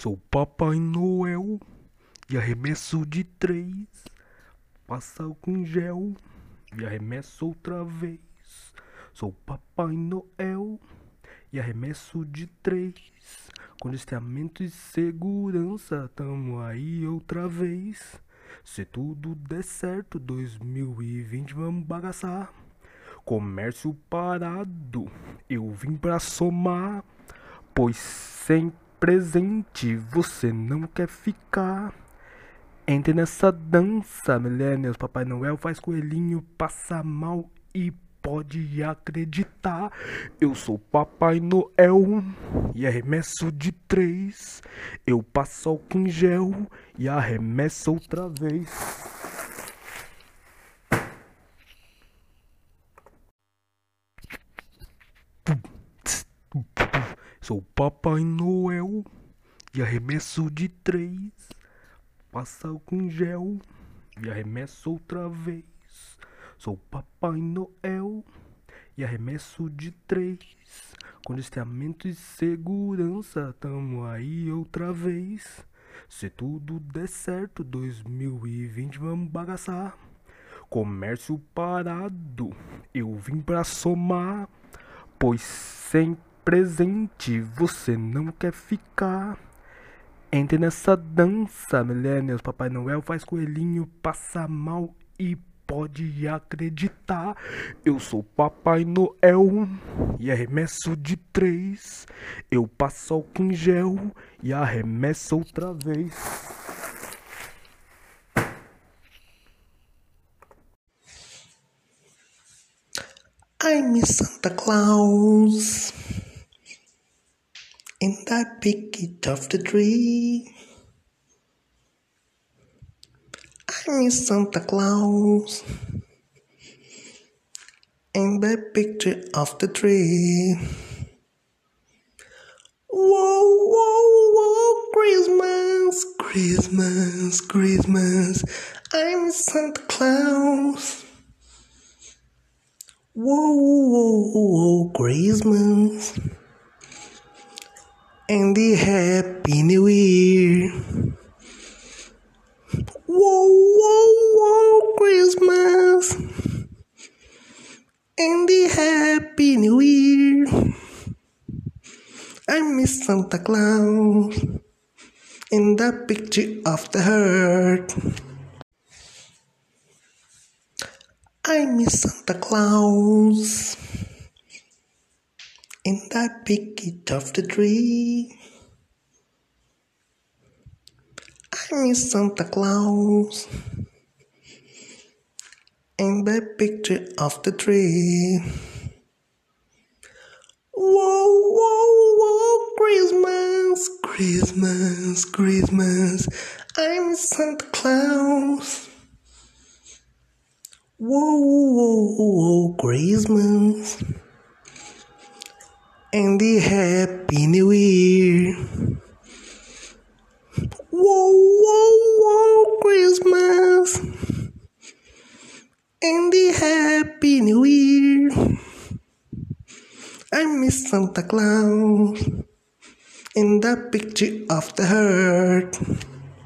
Sou Papai Noel e arremesso de três. Passa com gel e arremesso outra vez. Sou Papai Noel e arremesso de três. Com distanciamento e segurança, tamo aí outra vez. Se tudo der certo, 2020 vamos bagaçar. Comércio parado, eu vim pra somar. Pois sem presente você não quer ficar. Entre nessa dança, millennials. Papai Noel faz coelhinho, passa mal e pode acreditar. Eu sou Papai Noel e arremesso de três. Eu passo álcool em gel e arremesso outra vez. Sou Papai Noel e arremesso de três. Passa em gel e arremesso outra vez. Sou Papai Noel e arremesso de três. Com distanciamento e segurança, tamo aí outra vez. Se tudo der certo, 2020 vamos bagaçar. Comércio parado, eu vim pra somar. Pois sem presente você não quer ficar. Entre nessa dança, millennials. Papai Noel faz coelhinho, passa mal e pode acreditar. Eu sou Papai Noel e arremesso de três. Eu passo álcool em gel e arremesso outra vez. I'm Santa Claus, and that pick of the tree. I'm Santa Claus, in I picture of the tree. Whoa, whoa, whoa, Christmas, Christmas, Christmas. I'm Santa Claus. Whoa, whoa, whoa, Christmas. And the Happy New Year. Whoa, whoa, whoa, Christmas. And the Happy New Year. I miss Santa Claus. in the picture of the heart. I miss Santa Claus. And I pick it off the tree. I miss Santa Claus. in I picture of the tree. Whoa, whoa, whoa, Christmas, Christmas, Christmas. I'm Santa Claus. Whoa, whoa, whoa, Christmas. And the Happy New Year. Whoa, whoa, whoa, Christmas. And the Happy New Year. I miss Santa Claus. And the picture of the heart.